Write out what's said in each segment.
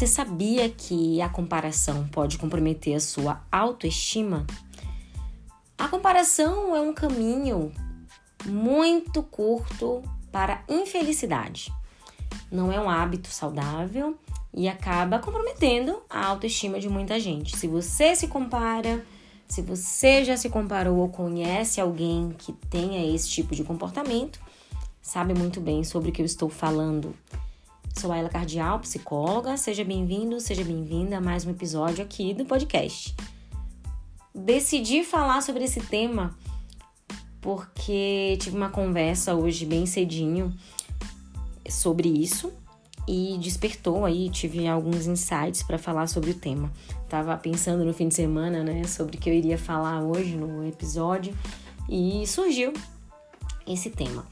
Você sabia que a comparação pode comprometer a sua autoestima? A comparação é um caminho muito curto para infelicidade. Não é um hábito saudável e acaba comprometendo a autoestima de muita gente. Se você se compara, se você já se comparou ou conhece alguém que tenha esse tipo de comportamento, sabe muito bem sobre o que eu estou falando. Sou a Ela Cardial, psicóloga. Seja bem-vindo, seja bem-vinda a mais um episódio aqui do podcast. Decidi falar sobre esse tema porque tive uma conversa hoje bem cedinho sobre isso e despertou aí, tive alguns insights para falar sobre o tema. Tava pensando no fim de semana, né, sobre o que eu iria falar hoje no episódio e surgiu esse tema.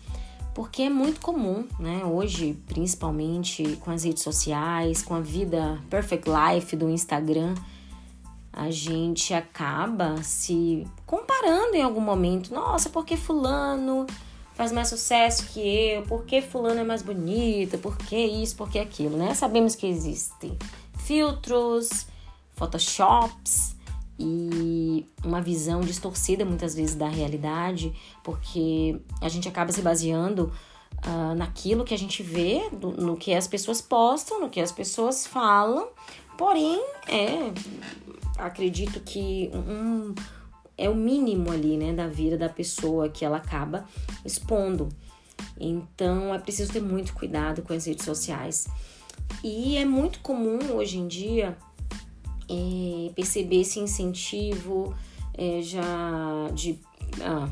Porque é muito comum, né, hoje, principalmente com as redes sociais, com a vida perfect life do Instagram, a gente acaba se comparando em algum momento. Nossa, porque fulano faz mais sucesso que eu, porque fulano é mais bonita, porque isso, porque aquilo, né? Sabemos que existem filtros, photoshops e uma visão distorcida muitas vezes da realidade, porque a gente acaba se baseando uh, naquilo que a gente vê, do, no que as pessoas postam, no que as pessoas falam, porém, é, acredito que um, é o mínimo ali, né, da vida da pessoa que ela acaba expondo. Então é preciso ter muito cuidado com as redes sociais. E é muito comum hoje em dia é, perceber esse incentivo é, já de. Ah,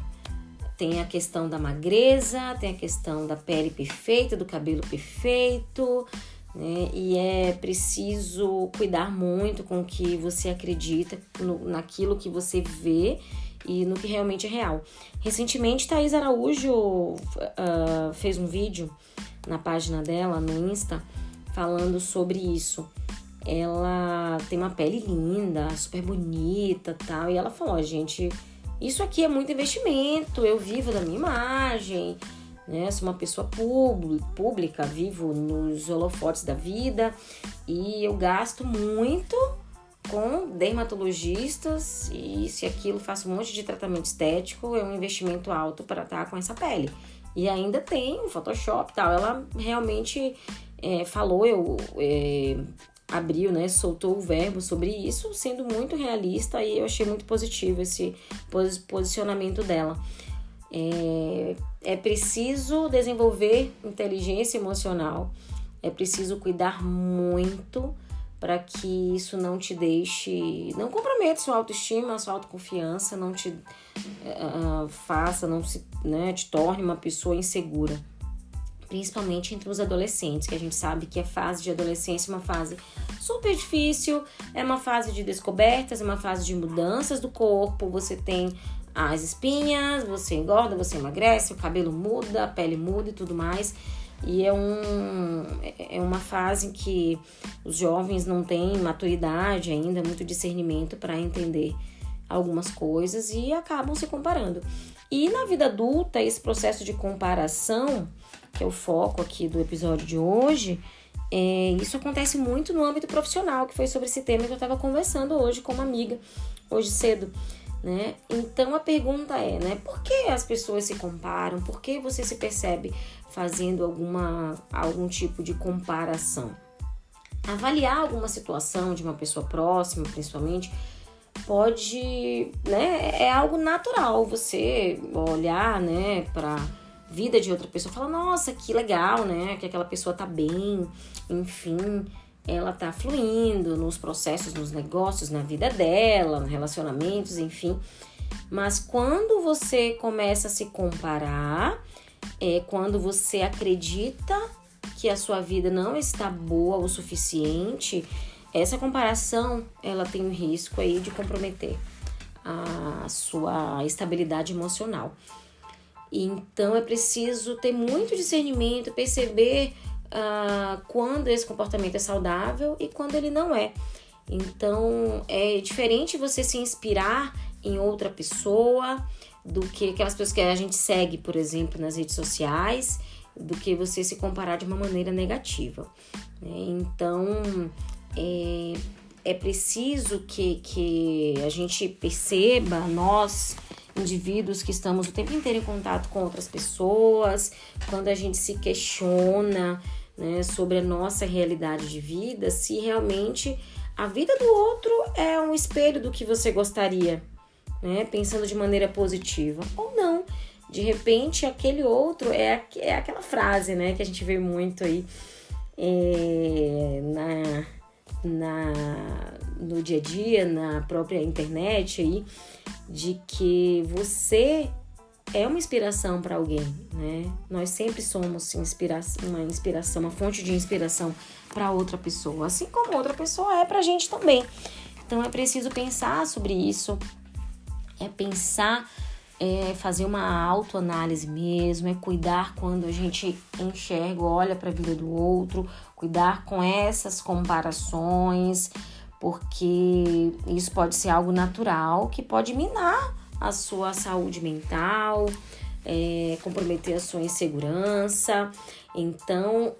tem a questão da magreza, tem a questão da pele perfeita, do cabelo perfeito, né? E é preciso cuidar muito com o que você acredita, no, naquilo que você vê e no que realmente é real. Recentemente, Thaís Araújo uh, fez um vídeo na página dela, no Insta, falando sobre isso. Ela tem uma pele linda, super bonita tal, e ela falou: gente, isso aqui é muito investimento, eu vivo da minha imagem, né? Sou uma pessoa pública, vivo nos holofotes da vida e eu gasto muito com dermatologistas e se aquilo faço um monte de tratamento estético, é um investimento alto para estar tá com essa pele. E ainda tem o Photoshop tal. Ela realmente é, falou, eu é, abriu, né, soltou o verbo sobre isso, sendo muito realista e eu achei muito positivo esse posicionamento dela. É, é preciso desenvolver inteligência emocional, é preciso cuidar muito para que isso não te deixe, não comprometa sua autoestima, sua autoconfiança, não te uh, faça, não se, né, te torne uma pessoa insegura. Principalmente entre os adolescentes, que a gente sabe que a fase de adolescência é uma fase super difícil, é uma fase de descobertas, é uma fase de mudanças do corpo, você tem as espinhas, você engorda, você emagrece, o cabelo muda, a pele muda e tudo mais. E é, um, é uma fase em que os jovens não têm maturidade ainda, muito discernimento para entender algumas coisas e acabam se comparando. E na vida adulta, esse processo de comparação, que é o foco aqui do episódio de hoje, é, isso acontece muito no âmbito profissional, que foi sobre esse tema que eu estava conversando hoje com uma amiga, hoje cedo né? Então a pergunta é, né? Por que as pessoas se comparam? Por que você se percebe fazendo alguma algum tipo de comparação? Avaliar alguma situação de uma pessoa próxima, principalmente, pode, né? É algo natural você olhar, né, para vida de outra pessoa, falar, nossa, que legal, né? Que aquela pessoa tá bem, enfim ela tá fluindo nos processos, nos negócios, na vida dela, nos relacionamentos, enfim. Mas quando você começa a se comparar, é quando você acredita que a sua vida não está boa o suficiente, essa comparação ela tem o risco aí de comprometer a sua estabilidade emocional. Então é preciso ter muito discernimento, perceber uh, quando esse comportamento é saudável e quando ele não é. Então é diferente você se inspirar em outra pessoa do que aquelas pessoas que a gente segue, por exemplo, nas redes sociais, do que você se comparar de uma maneira negativa. Né? Então é, é preciso que, que a gente perceba, nós, indivíduos que estamos o tempo inteiro em contato com outras pessoas, quando a gente se questiona né, sobre a nossa realidade de vida, se realmente a vida do outro é um espelho do que você gostaria, né, pensando de maneira positiva, ou não. De repente, aquele outro é, é aquela frase né, que a gente vê muito aí é, na na, no dia a dia, na própria internet aí, de que você é uma inspiração para alguém, né? Nós sempre somos inspiração, uma inspiração, uma fonte de inspiração para outra pessoa, assim como outra pessoa é para a gente também. Então é preciso pensar sobre isso, é pensar é fazer uma autoanálise mesmo, é cuidar quando a gente enxerga, olha para a vida do outro, cuidar com essas comparações, porque isso pode ser algo natural que pode minar a sua saúde mental, é, comprometer a sua insegurança. Então,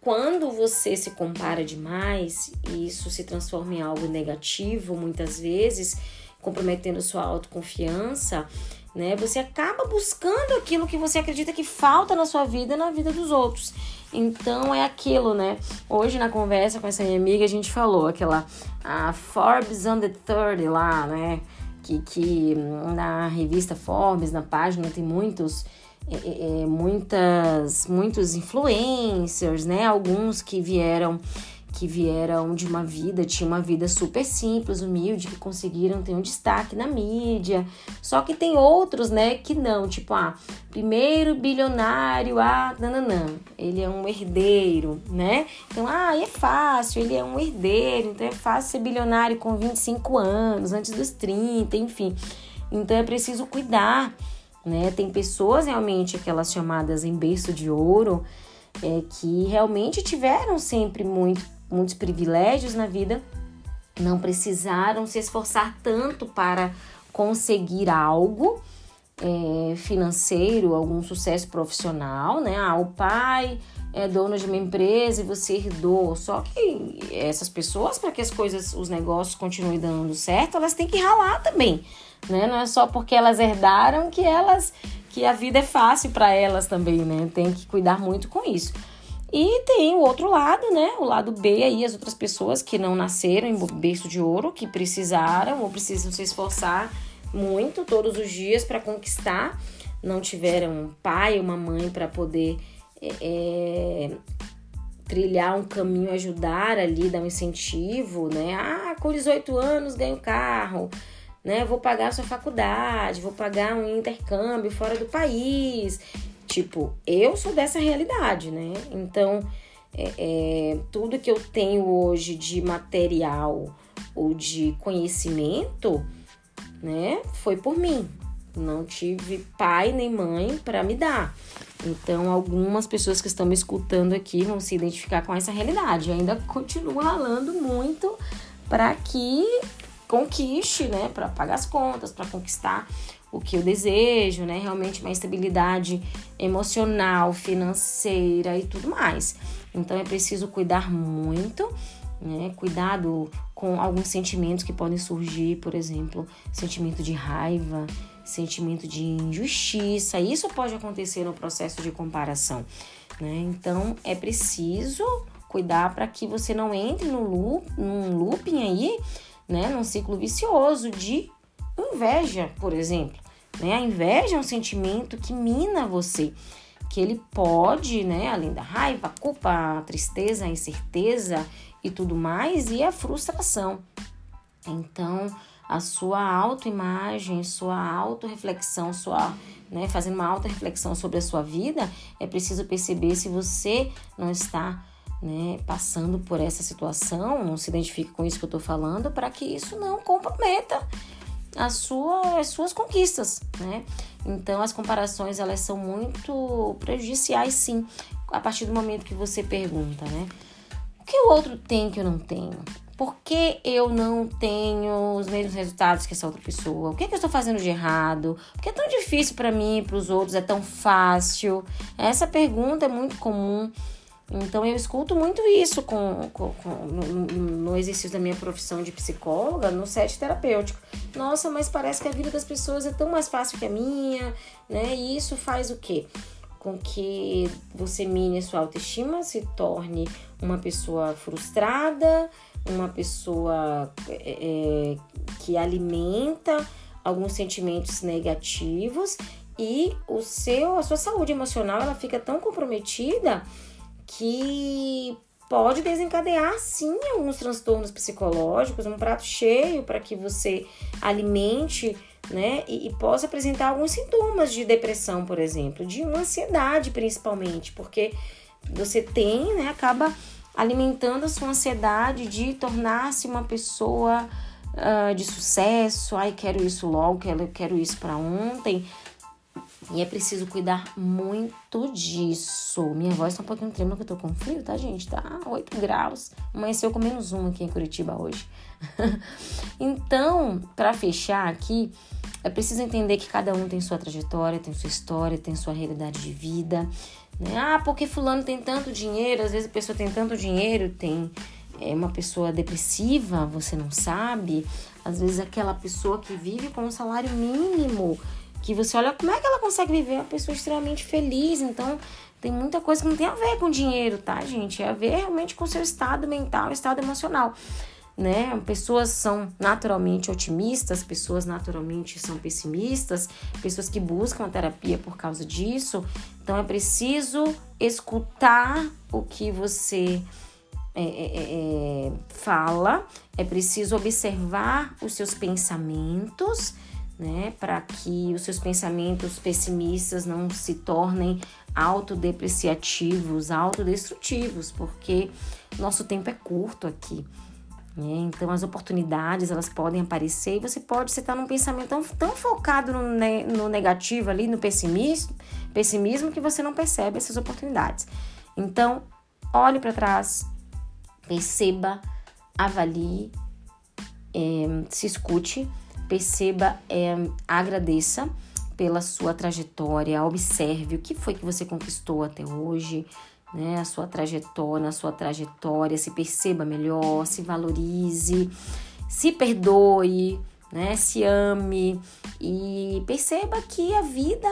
quando você se compara demais e isso se transforma em algo negativo, muitas vezes, comprometendo sua autoconfiança, né? Você acaba buscando aquilo que você acredita que falta na sua vida, na vida dos outros. Então é aquilo, né? Hoje na conversa com essa minha amiga a gente falou aquela a Forbes the 30 lá, né? Que, que na revista Forbes, na página, tem muitos é, é, é muitas muitos influencers, né? Alguns que vieram que vieram de uma vida, tinha uma vida super simples, humilde, que conseguiram ter um destaque na mídia. Só que tem outros, né, que não, tipo, ah, primeiro bilionário, ah, nananã, ele é um herdeiro, né? Então, ah, é fácil, ele é um herdeiro, então é fácil ser bilionário com 25 anos, antes dos 30, enfim. Então é preciso cuidar, né? Tem pessoas realmente aquelas chamadas em berço de ouro, é, que realmente tiveram sempre muito muitos privilégios na vida, não precisaram se esforçar tanto para conseguir algo é, financeiro, algum sucesso profissional, né? Ah, o pai é dono de uma empresa e você herdou. Só que essas pessoas, para que as coisas, os negócios continuem dando certo, elas têm que ralar também, né? Não é só porque elas herdaram que elas que a vida é fácil para elas também, né? Tem que cuidar muito com isso. E tem o outro lado, né? O lado B aí, as outras pessoas que não nasceram em berço de ouro, que precisaram ou precisam se esforçar muito todos os dias para conquistar, não tiveram um pai uma mãe para poder é, é, trilhar um caminho, ajudar ali, dar um incentivo, né? Ah, com 18 anos ganho carro, né? Vou pagar a sua faculdade, vou pagar um intercâmbio fora do país. Tipo, eu sou dessa realidade, né? Então, é, é, tudo que eu tenho hoje de material ou de conhecimento, né, foi por mim. Não tive pai nem mãe para me dar. Então, algumas pessoas que estão me escutando aqui vão se identificar com essa realidade. ainda continuo ralando muito para que conquiste, né, para pagar as contas, para conquistar o que eu desejo, né? Realmente uma estabilidade emocional, financeira e tudo mais. Então é preciso cuidar muito, né? Cuidado com alguns sentimentos que podem surgir, por exemplo, sentimento de raiva, sentimento de injustiça. Isso pode acontecer no processo de comparação, né? Então é preciso cuidar para que você não entre no loop, num looping aí, né? Num ciclo vicioso de inveja, por exemplo. Né? A inveja é um sentimento que mina você, que ele pode, né, além da raiva, a culpa, a tristeza, a incerteza e tudo mais, e a frustração. Então, a sua autoimagem, sua autorreflexão, sua, né, fazendo uma autorreflexão sobre a sua vida, é preciso perceber se você não está né, passando por essa situação, não se identifica com isso que eu estou falando, para que isso não comprometa as, sua, as suas conquistas, né? Então as comparações elas são muito prejudiciais, sim, a partir do momento que você pergunta, né? O que o outro tem que eu não tenho? Por que eu não tenho os mesmos resultados que essa outra pessoa? O que, é que eu estou fazendo de errado? Por que é tão difícil para mim e para os outros? É tão fácil? Essa pergunta é muito comum Então eu escuto muito isso com, com, com no, no, exercício da minha profissão de psicóloga, no set terapêutico. Nossa, mas parece que a vida das pessoas é tão mais fácil que a minha, né? E isso faz o quê? Com que você mine a sua autoestima, se torne uma pessoa frustrada, uma pessoa é, é que alimenta alguns sentimentos negativos e o seu, a sua saúde emocional ela fica tão comprometida que pode desencadear sim alguns transtornos psicológicos, um prato cheio para que você alimente, né, e, e, possa apresentar alguns sintomas de depressão, por exemplo, de uma ansiedade principalmente, porque você tem, né, acaba alimentando a sua ansiedade de tornar-se uma pessoa uh, de sucesso, ai, quero isso logo, quero, quero isso para ontem, e é preciso cuidar muito disso. Minha voz tá um pouquinho tremendo que eu tô com frio, tá, gente? Tá 8 graus. Amanheceu com menos um aqui em Curitiba hoje. então, para fechar aqui, é preciso entender que cada um tem sua trajetória, tem sua história, tem sua realidade de vida. Né? Ah, porque fulano tem tanto dinheiro, às vezes a pessoa tem tanto dinheiro, tem é uma pessoa depressiva, você não sabe. Às vezes aquela pessoa que vive com um salário mínimo que você olha como é que ela consegue viver uma pessoa extremamente feliz. Então, tem muita coisa que não tem a ver com dinheiro, tá, gente? É a ver realmente com seu estado mental, estado emocional. Né? Pessoas são naturalmente otimistas, pessoas naturalmente são pessimistas, pessoas que buscam a terapia por causa disso. Então é preciso escutar o que você é, é, é, é fala, é preciso observar os seus pensamentos né? Para que os seus pensamentos pessimistas não se tornem autodepreciativos, autodestrutivos, porque nosso tempo é curto aqui. Né? Então as oportunidades elas podem aparecer e você pode estar num pensamento tão, tão focado no, ne no negativo ali, no pessimismo, pessimismo que você não percebe essas oportunidades. Então olhe para trás, perceba, avalie, é, se escute perceba, é, agradeça pela sua trajetória, observe o que foi que você conquistou até hoje, né? A sua trajetória, a sua trajetória, se perceba melhor, se valorize, se perdoe, né? Se ame e perceba que a vida,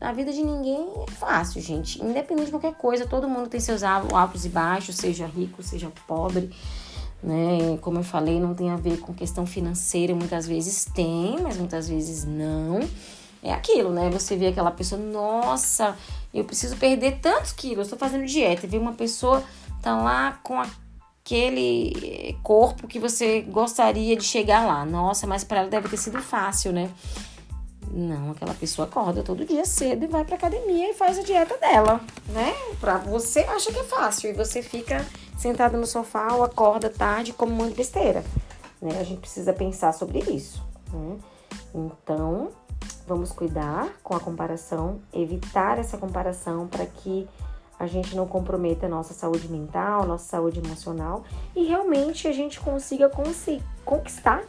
a vida de ninguém é fácil, gente. Independente de qualquer coisa, todo mundo tem seus altos e baixos, seja rico, seja pobre né? Como eu falei, não tem a ver com questão financeira, muitas vezes tem, mas muitas vezes não. É aquilo, né? Você vê aquela pessoa, nossa, eu preciso perder tantos quilos, estou fazendo dieta. E vê uma pessoa tá lá com aquele corpo que você gostaria de chegar lá. Nossa, mas para ela deve ter sido fácil, né? Não, aquela pessoa acorda todo dia cedo e vai pra academia e faz a dieta dela, né? Pra você acha que é fácil e você fica sentado no sofá ou acorda tarde como um de besteira, né? A gente precisa pensar sobre isso, né? Então, vamos cuidar com a comparação, evitar essa comparação para que a gente não comprometa a nossa saúde mental, nossa saúde emocional e realmente a gente consiga conquistar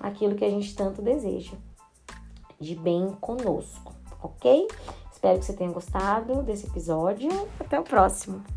aquilo que a gente tanto deseja de bem conosco, ok? Espero que você tenha gostado desse episódio. Até o próximo!